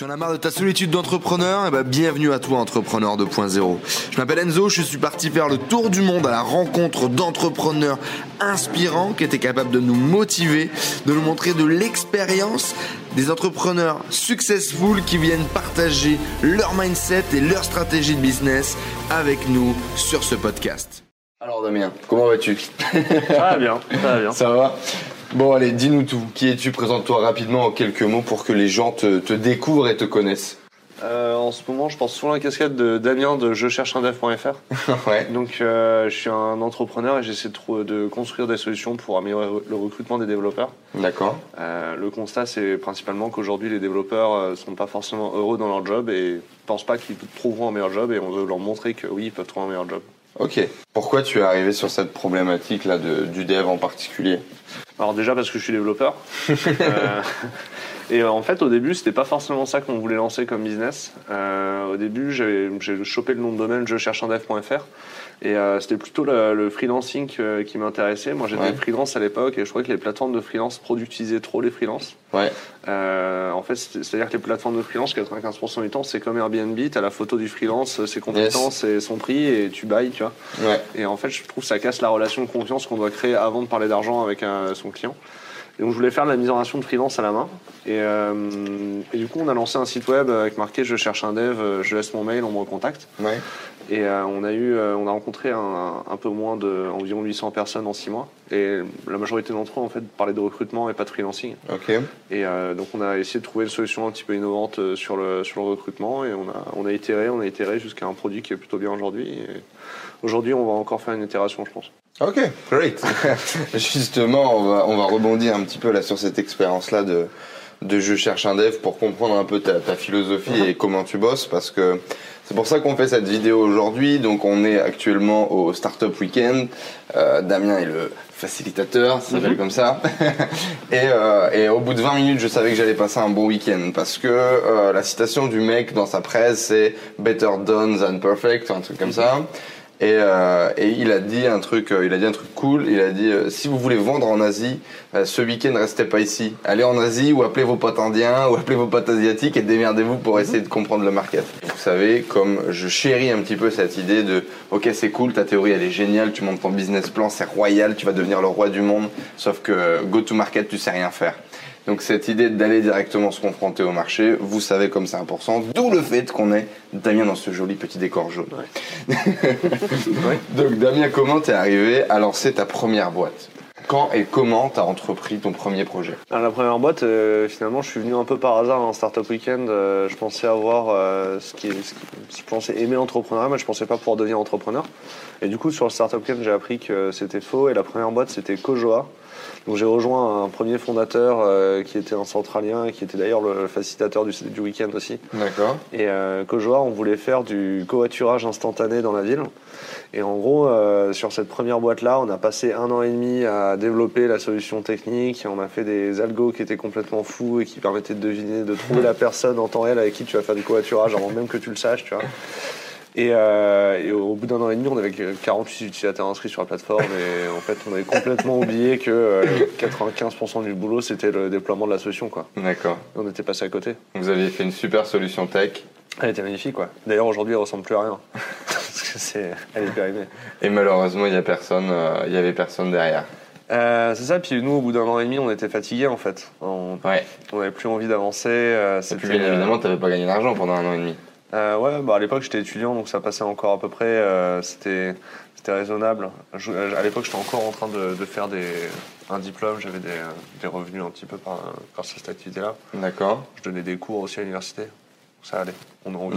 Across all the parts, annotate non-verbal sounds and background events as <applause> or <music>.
Tu en as marre de ta solitude d'entrepreneur? Eh ben, bienvenue à toi, Entrepreneur 2.0. Je m'appelle Enzo, je suis parti faire le tour du monde à la rencontre d'entrepreneurs inspirants qui étaient capables de nous motiver, de nous montrer de l'expérience, des entrepreneurs successful qui viennent partager leur mindset et leur stratégie de business avec nous sur ce podcast. Alors Damien, comment vas-tu? Ça va bien, ça va bien. Ça va? Bon allez, dis-nous tout. Qui es-tu? Présente-toi rapidement en quelques mots pour que les gens te, découvrent et te connaissent. Euh, en ce moment, je pense souvent à la casquette de Damien de je cherche un dev.fr. <laughs> ouais. Donc, euh, je suis un entrepreneur et j'essaie de, de, construire des solutions pour améliorer le recrutement des développeurs. D'accord. Euh, le constat, c'est principalement qu'aujourd'hui, les développeurs ne sont pas forcément heureux dans leur job et ne pensent pas qu'ils trouveront un meilleur job et on veut leur montrer que oui, ils peuvent trouver un meilleur job. Ok. Pourquoi tu es arrivé sur cette problématique là de, du dev en particulier? Alors déjà parce que je suis développeur. <laughs> Euh, et en fait, au début, c'était pas forcément ça qu'on voulait lancer comme business. Euh, au début, j'ai chopé le nom de domaine je cherche un dev.fr et euh, c'était plutôt le, freelancing qui m'intéressait. Moi, j'étais freelance à l'époque et je trouvais que les plateformes de freelance productisaient trop les freelances. Ouais. Euh, en fait, c'est-à-dire que les plateformes de freelance, 95% du temps, c'est comme Airbnb. T'as la photo du freelance, ses compétences et son prix et tu bailles, tu vois. Ouais. Et en fait, je trouve que ça casse la relation de confiance qu'on doit créer avant de parler d'argent avec son client. Et donc je voulais faire de la mise en relation de freelance à la main. Et, euh, et, du coup, on a lancé un site web avec marqué Je cherche un dev, je laisse mon mail, on me recontacte. Ouais. Et euh, on a eu, euh, on a rencontré un, un, peu moins de environ 800 personnes en 6 mois. Et la majorité d'entre eux, en fait, parlaient de recrutement et pas de freelancing. Ok. Et euh, donc on a essayé de trouver une solution un petit peu innovante sur le sur le recrutement et on a on a itéré, on a itéré jusqu'à un produit qui est plutôt bien aujourd'hui. Aujourd'hui, on va encore faire une itération, je pense. Ok, great. <laughs> Justement, on va on va rebondir un petit peu là sur cette expérience là de de je cherche un dev pour comprendre un peu ta, ta philosophie et comment tu bosses parce que c'est pour ça qu'on fait cette vidéo aujourd'hui. Donc on est actuellement au Startup Weekend. Euh, Damien est le facilitateur, ça s'appelle mhm. comme ça. <laughs> et, euh, et, au bout de 20 minutes, je savais que j'allais passer un bon week-end parce que euh, la citation du mec dans sa presse, c'est Better done than perfect, un truc comme ça. Et, euh, et, il a dit un truc, euh, il a dit un truc cool. Il a dit euh, si vous voulez vendre en Asie, ce week-end restez pas ici. Allez en Asie ou appelez vos potes indiens ou appelez vos potes asiatiques et démerdez-vous pour essayer de comprendre le market. Vous savez, comme je chéris un petit peu cette idée de ok c'est cool, ta théorie elle est géniale, tu montes ton business plan, c'est royal, tu vas devenir le roi du monde. Sauf que go to market, tu sais rien faire. Donc cette idée d'aller directement se confronter au marché, vous savez comme c'est important, d'où le fait qu'on ait Damien dans ce joli petit décor jaune. <laughs> Donc Damien, comment t'es arrivé? À lancer ta première boîte quand et comment t'as entrepris ton premier projet? Alors, La première boîte, euh, finalement, je suis venu un peu par hasard dans Startup Weekend. Euh, je pensais avoir euh, ce, qui, ce, qui, je pensais aimer l'entrepreneuriat, mais je pensais pas pouvoir devenir entrepreneur. Et du coup, sur le Startup Weekend, j'ai appris que c'était faux. Et la première boîte, c'était Kojoa. Donc j'ai rejoint un premier fondateur euh, qui était un centralien qui était d'ailleurs le facilitateur du, du week-end aussi. D'accord. Et euh, on voulait faire du covoiturage instantané dans la ville. Et en gros, euh, sur cette première boîte-là, on a passé un an et demi à développer la solution technique. On a fait des algos qui étaient complètement fous et qui permettaient de deviner, de trouver la <laughs> personne en temps réel avec qui tu vas faire du covoiturage avant même que tu le saches, tu vois. Euh, et, au bout d'un an et demi, on avait 48 utilisateurs inscrits sur la plateforme et en fait, on avait complètement oublié que 95% euh, du boulot, c'était le déploiement de la solution. Quoi. D'accord. On était passé à côté. Vous aviez fait une super solution tech. Elle était magnifique, quoi. D'ailleurs, aujourd'hui, elle ressemble plus à rien. <laughs> Parce que c'est, elle est périmée. Et malheureusement, il y a personne, euh, y avait personne derrière. c'est ça, puis nous, au bout d'un an et demi, on était fatigués en fait. On ouais. n'avait plus envie d'avancer. Euh, et puis, bien évidemment, tu n'avais pas gagné d'argent pendant un an et demi. Euh, ouais, bah à l'époque j'étais étudiant donc ça passait encore à peu près, euh, c'était raisonnable. à l'époque j'étais encore en train de, de, faire des, un diplôme, j'avais des, des, revenus un petit peu par, par cette activité-là. D'accord. Je donnais des cours aussi à l'université, ça allait.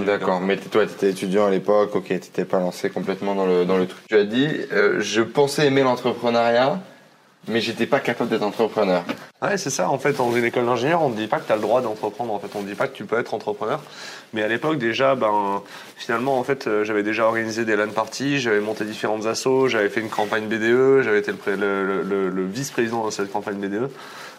D'accord, mais toi tu étais étudiant à l'époque, ok, tu n'étais pas lancé complètement dans le, dans le truc. Tu as dit, euh, je pensais aimer l'entrepreneuriat, mais j'étais pas capable d'être entrepreneur. Ouais, c'est ça. En fait, dans une école d'ingénieur, on ne dit pas que tu as le droit d'entreprendre. En fait, on ne dit pas que tu peux être entrepreneur. Mais à l'époque, déjà, ben, finalement, en fait, euh, j'avais déjà organisé des LAN parties, j'avais monté différentes assos, j'avais fait une campagne BDE, j'avais été le, le vice-président de cette campagne BDE.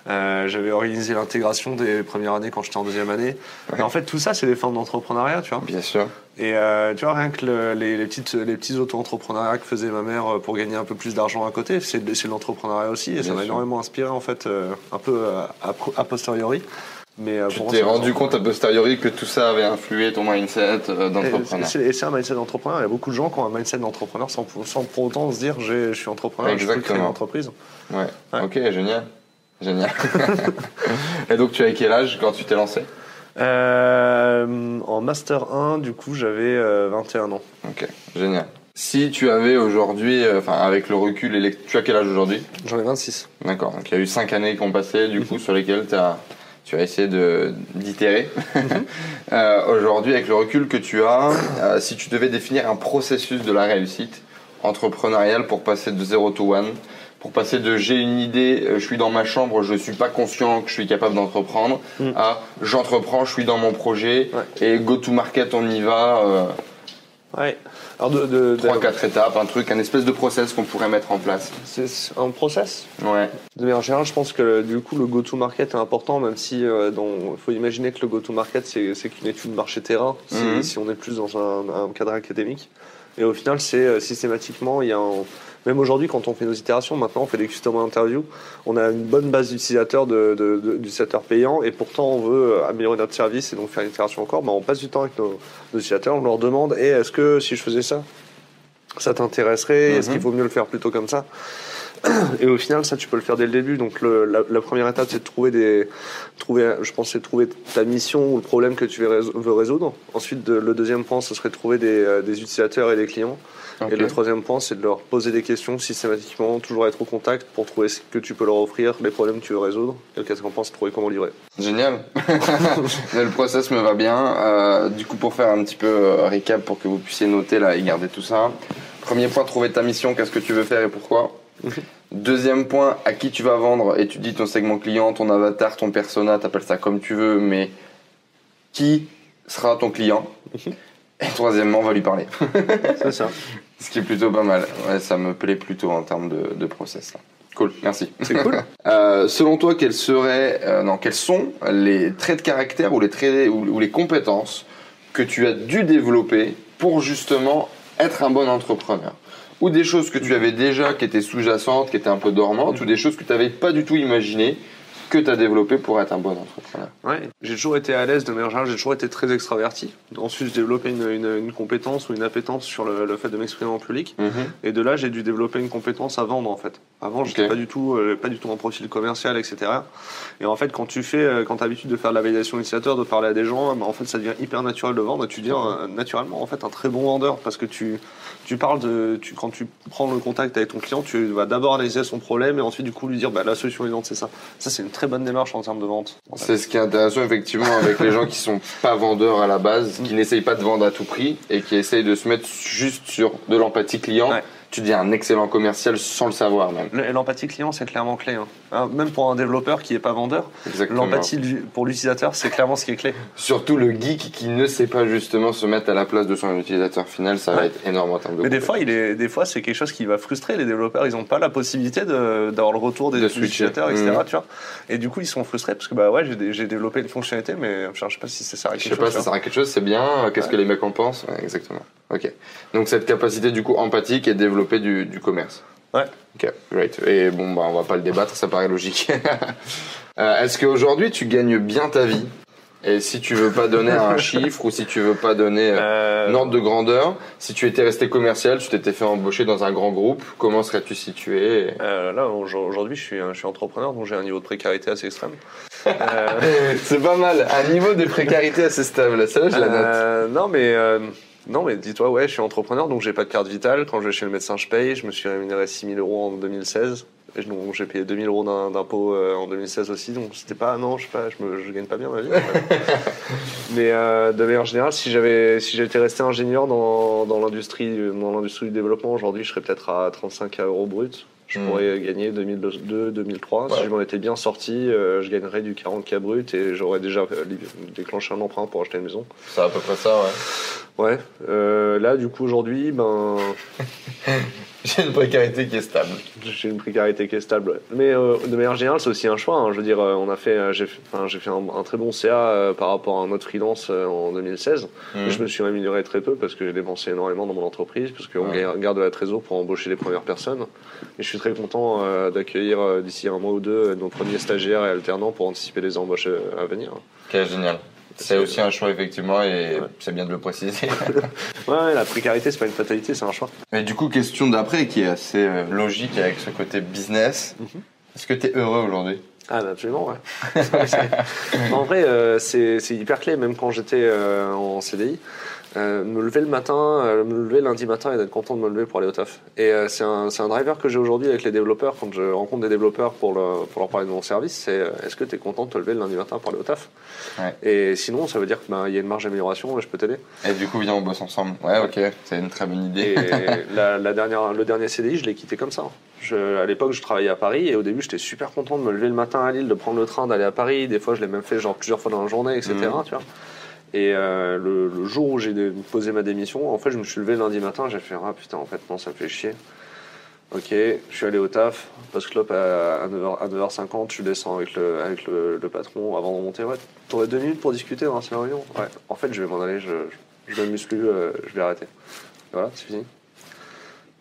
Euh, j'avais organisé l'intégration des premières années quand j'étais en deuxième année. Et en fait, tout ça, c'est des formes d'entrepreneuriat, tu vois. Bien sûr. Et euh, tu vois, rien que les, les, petites, les petits auto-entrepreneuriats que faisait ma mère euh, pour gagner un peu plus d'argent à côté, c'est de l'entrepreneuriat aussi. Et ça m'a énormément inspiré, en fait, un peu a, posteriori. Mais Tu t'es rendu compte a posteriori que tout ça avait influé ton mindset d'entrepreneur. Et c'est- un mindset d'entrepreneur. Il y a beaucoup de gens qui ont un mindset d'entrepreneur sans, pour- sans pour autant se dire je suis entrepreneur, je peux créer une Exactement. entreprise. Ouais. Ouais. Ok, génial. Génial. <laughs> Et donc, tu avais quel âge quand tu t'es lancé? Euh, en Master 1, du coup, j'avais euh, 21 ans. Ok, génial. Si tu avais aujourd'hui, euh, enfin avec le recul, et les- tu as quel âge aujourd'hui? J'en ai 26. D'accord, donc il y a eu 5 années qui ont passé du coup sur lesquelles t'as- tu as essayé de- d'itérer. <laughs> Euh, aujourd'hui, avec le recul que tu as, euh, si tu devais définir un processus de la réussite entrepreneuriale pour passer de 0 to 1, pour passer de j'ai une idée, euh, je suis dans ma chambre, je suis pas conscient que je suis capable d'entreprendre, Mm. à j'entreprends, je suis dans mon projet Ouais. et go to market, on y va. euh, Ouais. Alors, de, de, de- 3-4 étapes, un truc, un espèce de process qu'on pourrait mettre en place. c'est un process? Ouais. De manière générale, je pense que du coup, le go-to-market est important, même si il faut imaginer que le go-to-market, c'est c'est qu'une étude marché-terrain, si, Mhm. si on est plus dans un, un cadre académique. Et au final, c'est euh, systématiquement, il y a un- Même aujourd'hui, quand on fait nos itérations, maintenant on fait des customer interviews, on a une bonne base d'utilisateurs de, de- de- d'utilisateurs payants, et pourtant on veut euh, améliorer notre service et donc faire une itération encore. Ben, on passe du temps avec nos, nos utilisateurs, on leur demande est-ce que si je faisais ça, ça t'intéresserait Est-ce Mhm. qu'il vaut mieux le faire plutôt comme ça? <clears throat> et au final, ça, tu peux le faire dès le début. Donc, le- la, la première étape, c'est de trouver des, trouver, je pense, c'est de trouver ta mission ou le problème que tu veux, rés- veux résoudre. Ensuite, de- le deuxième point, ce serait de trouver des, euh, des utilisateurs et des clients. Et le troisième point, c'est de leur poser des questions systématiquement, toujours être au contact pour trouver ce que tu peux leur offrir, les problèmes que tu veux résoudre. Et le quatrième point, c'est trouver comment livrer. Génial. <laughs> le process me va bien. Euh, du coup, pour faire un petit peu euh, récap pour que vous puissiez noter là et garder tout ça. Premier point, trouver ta mission, qu'est-ce que tu veux faire et pourquoi? Mhm. Deuxième point, à qui tu vas vendre, étudie ton segment client, ton avatar, ton persona, t'appelles ça comme tu veux, mais qui sera ton client? Mhm. Et troisièmement, on va lui parler. <laughs> C'est ça. Ce qui est plutôt pas mal. Ouais, ça me plaît plutôt en termes de, de process. là. Cool, merci. C'est cool. <laughs> Euh, selon toi, quels seraient, euh, non, quels sont les traits de caractère ou les traits ou, ou les compétences que tu as dû développer pour justement être un bon entrepreneur? Ou des choses que tu avais déjà qui étaient sous-jacentes, qui étaient un peu dormantes, ou des choses que tu n'avais pas du tout imaginées que tu as développées pour être un bon entrepreneur Ouais, j'ai toujours été à l'aise de manière générale, j'ai toujours été très extraverti. Ensuite, j'ai développé une, une- une compétence ou une appétence sur le, le fait de m'exprimer en public. Et de là, j'ai dû développer une compétence à vendre en fait. Avant, j'étais Ok. pas du tout, euh, pas du tout en profil commercial, etc. Et en fait, quand tu fais, euh, quand as l'habitude de faire de la validation utilisateur, de parler à des gens, bah, en fait, ça devient hyper naturel de vendre. Et tu deviens euh, naturellement en fait un très bon vendeur parce que tu, tu parles de, tu, quand tu prends le contact avec ton client, tu vas d'abord analyser son problème et ensuite du coup lui dire, bah la solution idéale c'est ça. Ça, c'est une très bonne démarche en termes de vente. C'est ce qui est intéressant effectivement avec les gens qui sont pas vendeurs à la base, qui n'essayent pas de vendre à tout prix et qui essayent de se mettre juste sur de l'empathie client. Ouais. Tu deviens un excellent commercial sans le savoir même. L'empathie client, c'est clairement clé. hein. Hein, Même pour un développeur qui est pas vendeur, l'empathie pour l'utilisateur, c'est clairement ce qui est clé. Surtout le geek qui ne sait pas justement se mettre à la place de son utilisateur final, ça va être énorme en termes de Mais des fois, il est, des fois, c'est quelque chose qui va frustrer les développeurs. Ils n'ont pas la possibilité d'avoir le retour des De utilisateurs, etc. Mhm. Tu vois et du coup, ils sont frustrés parce que bah ouais, j'ai dé- j'ai développé une fonctionnalité, mais je sais pas si ça sert à Je quelque sais pas, chose. ça sert à quelque chose, c'est bien, qu'est-ce Ouais. que les mecs en pensent Ouais, Exactement. Ok. Donc cette capacité du coup empathique et développer du, du commerce. Ouais. Ok, great. Et bon, bah, on va pas le débattre, ça paraît logique. <laughs> Euh, Est-ce qu'aujourd'hui tu gagnes bien ta vie Et si tu veux pas donner un <laughs> chiffre ou si tu veux pas donner euh, Euh, un ordre de grandeur, si tu étais resté commercial, tu t'étais fait embaucher dans un grand groupe, comment serais-tu situé euh, là, aujourd'hui, je suis, un- je suis entrepreneur, donc j'ai un niveau de précarité assez extrême. <laughs> Euh, C'est pas mal, un niveau de précarité assez stable, celle-là je la note. Non, mais non, mais dis-toi, ouais, je suis entrepreneur, donc j'ai pas de carte vitale. Quand je vais chez le médecin, je paye. Je me suis rémunéré 6 000 euros en 2016. Et donc j'ai payé 2 000 euros d'im- d'impôts euh, en 2016 aussi. Donc c'était pas, non, je sais pas, je, me, je gagne pas bien ma vie. <laughs> mais euh, de manière générale, si j'avais, si j'étais resté ingénieur dans, dans l'industrie, dans l'industrie du développement aujourd'hui, je serais peut-être à 35 euros brut. Je Hmm. pourrais gagner 2002, 2003. Ouais. Si je m'en étais bien sorti, euh, je gagnerais du 40K brut et j'aurais déjà déclenché un emprunt pour acheter une maison. C'est à peu près ça, ouais. Ouais. Euh, là, du coup, aujourd'hui, ben, <laughs> J'ai une précarité qui est stable. j'ai une précarité qui est stable. Mais euh, de manière générale, c'est aussi un choix. hein. Je veux dire, euh, on a fait, euh, j'ai fait, enfin, j'ai fait un, un très bon CA euh, par rapport à un autre freelance euh, en 2016. Mhm. Je me suis amélioré très peu parce que j'ai dépensé énormément dans mon entreprise, parce qu'on Ouais. garde de la trésor pour embaucher les premières personnes. Et je suis très content d'accueillir d'ici un mois ou deux nos premiers stagiaires et alternants pour anticiper les embauches à venir. Ok, génial. C'est aussi un choix, effectivement, et Ouais. c'est bien de le préciser. <laughs> Ouais, la précarité, c'est pas une fatalité, c'est un choix. Mais du coup, question d'après qui est assez euh, logique avec ce côté business. Mhm. Est-ce que tu es heureux aujourd'hui? Ah, bah, absolument, ouais. <laughs> En vrai, euh, c'est c'est hyper clé, même quand j'étais euh, en CDI. Euh, me lever le matin, euh, me lever lundi matin et d'être content de me lever pour aller au taf. Et euh, c'est un, un driver que j'ai aujourd'hui avec les développeurs. Quand je rencontre des développeurs pour, le- pour leur parler de mon service, c'est est-ce que tu es content de te lever le lundi matin pour aller au taf? Ouais. Et sinon, ça veut dire qu'il y a une marge d'amélioration et je peux t'aider? Et du coup, viens, on bosse ensemble. Ouais, ok, c'est une très bonne idée. Et <laughs> la, la dernière, le dernier CDI, je l'ai quitté comme ça. Je, à l'époque, je travaillais à Paris et au début, j'étais super content de me lever le matin à Lille, de prendre le train, d'aller à Paris. Des fois, je l'ai même fait genre plusieurs fois dans la journée, etc. Mhm. Tu vois. Et euh, le, jour où j'ai posé ma démission, en fait, je me suis levé lundi matin, j'ai fait ah putain, en fait, non, ça me fait chier. Ok, je suis allé au taf, post clope à, à 9h, à 9h50, je descends avec le, avec le, patron avant de remonter. Ouais, t'aurais deux minutes pour discuter dans la réunion Ouais, en fait, je vais m'en aller, je, je, je m'amuse plus, euh, je vais arrêter. Et voilà, c'est fini.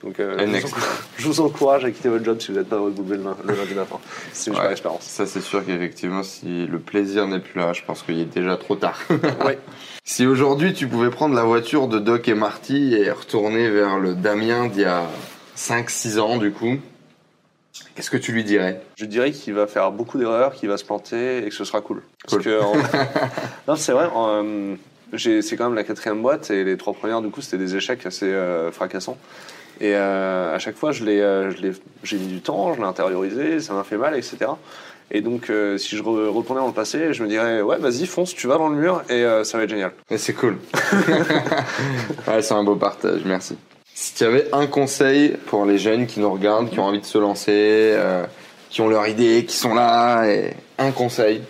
Donc, euh, je, vous encourage, je vous encourage à quitter votre job si vous n'êtes pas heureux de lever le, le lundi matin. C'est une Ouais. expérience. Ça, c'est sûr qu'effectivement, si le plaisir n'est plus là, je pense qu'il est déjà trop tard. <laughs> Ouais. <laughs> Si aujourd'hui, tu pouvais prendre la voiture de Doc et Marty et retourner vers le Damien d'il y a 5-6 ans, du coup, qu'est-ce que tu lui dirais? Je dirais qu'il va faire beaucoup d'erreurs, qu'il va se planter et que ce sera cool. Parce Cool. que, en- <laughs> non, c'est vrai. en, euh, c'est quand même la quatrième boîte et les trois premières, du coup, c'était des échecs assez euh, fracassants. Et euh, à chaque fois, je l'ai, euh, je l'ai- j'ai mis du temps, je l'ai intériorisé, ça m'a fait mal, etc. Et donc, euh, si je re- retournais dans le passé, je me dirais, ouais, vas-y, fonce, tu vas dans le mur et euh, ça va être génial. Mais c'est cool. <laughs> ouais, c'est un beau partage, merci. Si tu avais un conseil pour les jeunes qui nous regardent, qui ont envie de se lancer, euh, qui ont leur idée, qui sont là, et un conseil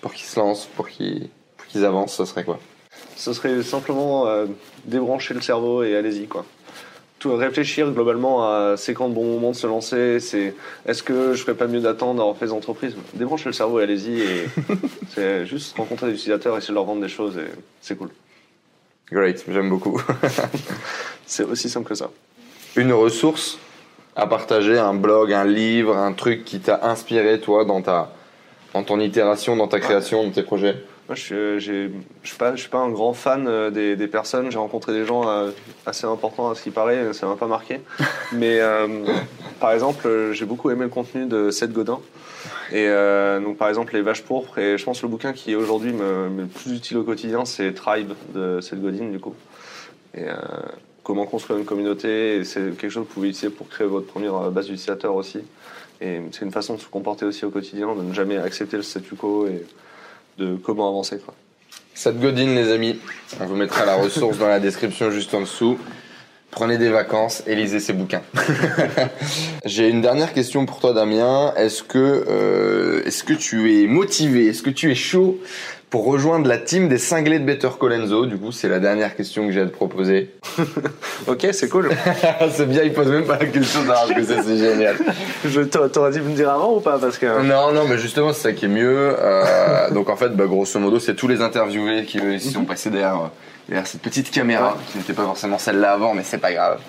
pour qu'ils se lancent, pour qu'ils pour qu'ils avancent, ce serait quoi? Ce serait simplement euh, débrancher le cerveau et allez-y quoi. Tout réfléchir globalement à c'est quand le bon moment de se lancer, c'est est-ce que je ferais pas mieux d'attendre d'avoir fait des entreprises? Débranchez le cerveau et allez-y et <laughs> c'est juste rencontrer des utilisateurs, essayer de leur vendre des choses et c'est cool. Great, j'aime beaucoup. <laughs> C'est aussi simple que ça. Une ressource à partager, un blog, un livre, un truc qui t'a inspiré toi dans ta dans ton itération, dans ta création, dans tes projets? Moi, je suis, euh, suis pas, je suis pas un grand fan euh, des, des personnes. J'ai rencontré des gens euh, assez importants à ce qui paraît, ça m'a pas marqué. <laughs> Mais euh, par exemple, j'ai beaucoup aimé le contenu de Seth Godin. Et euh, donc, par exemple, les vaches pourpres. Et je pense que le bouquin qui aujourd'hui me, me le plus utile au quotidien, c'est Tribe de Seth Godin, du coup. Et euh, comment construire une communauté. Et c'est quelque chose que vous pouvez utiliser pour créer votre première base d'utilisateurs aussi. Et c'est une façon de se comporter aussi au quotidien, de ne jamais accepter le statu quo et de comment avancer. Quoi. Godin, les amis. On vous mettra la ressource dans la description juste en dessous. Prenez des vacances et lisez ces bouquins. <laughs> J'ai une dernière question pour toi, Damien. Euh, est-ce que tu es motivé? Est-ce que tu es chaud pour rejoindre la team des cinglés de Better Colenso Du coup, c'est la dernière question que j'ai à te proposer. <laughs> Ok, c'est cool. <laughs> c'est bien, il pose même pas la question d'avoir que ça, c'est génial. <laughs> Je t'a- T'aurais dû me dire avant ou pas Parce que. Non, non, mais justement, c'est ça qui est mieux. Euh, donc en fait, bah, grosso modo, c'est tous les interviewés qui eux, ils sont passés derrière, derrière cette petite caméra, qui n'était pas forcément celle-là avant, mais c'est pas grave.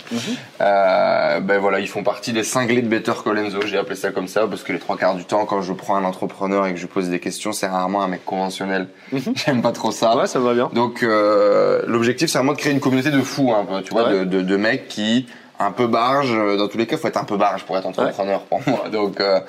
Euh, ben voilà, ils font partie des cinglés de Better Colenso. J'ai appelé ça comme ça parce que les trois quarts du temps, quand je prends un entrepreneur et que je lui pose des questions, c'est rarement un mec conventionnel. <laughs> J'aime pas trop ça. Ouais, ça va bien. Donc euh, l'objectif c'est vraiment de créer une communauté de fous un peu, tu vois, Ouais. de, de, de mecs qui un peu barge. euh, Dans tous les cas, faut être un peu barge pour être entrepreneur pour moi. <laughs> Donc euh,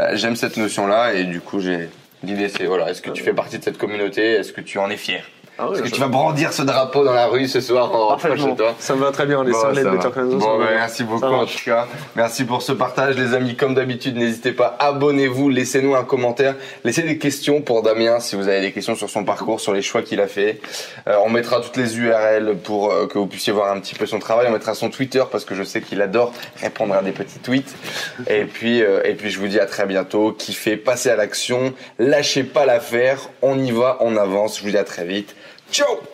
euh, j'aime cette notion là et du coup j'ai l'idée c'est voilà, est-ce que tu fais partie de cette communauté, est-ce que tu en es fier, Ah ouais, est-ce que tu vas brandir ce drapeau dans la rue ce soir en rentrant Parfaitement. chez toi. Ça me va très bien, les Bon, de ça Bon, bah, merci beaucoup en tout cas. Merci pour ce partage, les amis. Comme d'habitude, n'hésitez pas, abonnez-vous, laissez-nous un commentaire, laissez des questions pour Damien si vous avez des questions sur son parcours, sur les choix qu'il a fait. Euh, on mettra toutes les URL pour euh, que vous puissiez voir un petit peu son travail. On mettra son Twitter parce que je sais qu'il adore répondre à des petits tweets. Et puis, euh, et puis, je vous dis à très bientôt. Kiffez, passez à l'action, lâchez pas l'affaire. On y va, on avance. Je vous dis à très vite. Ciao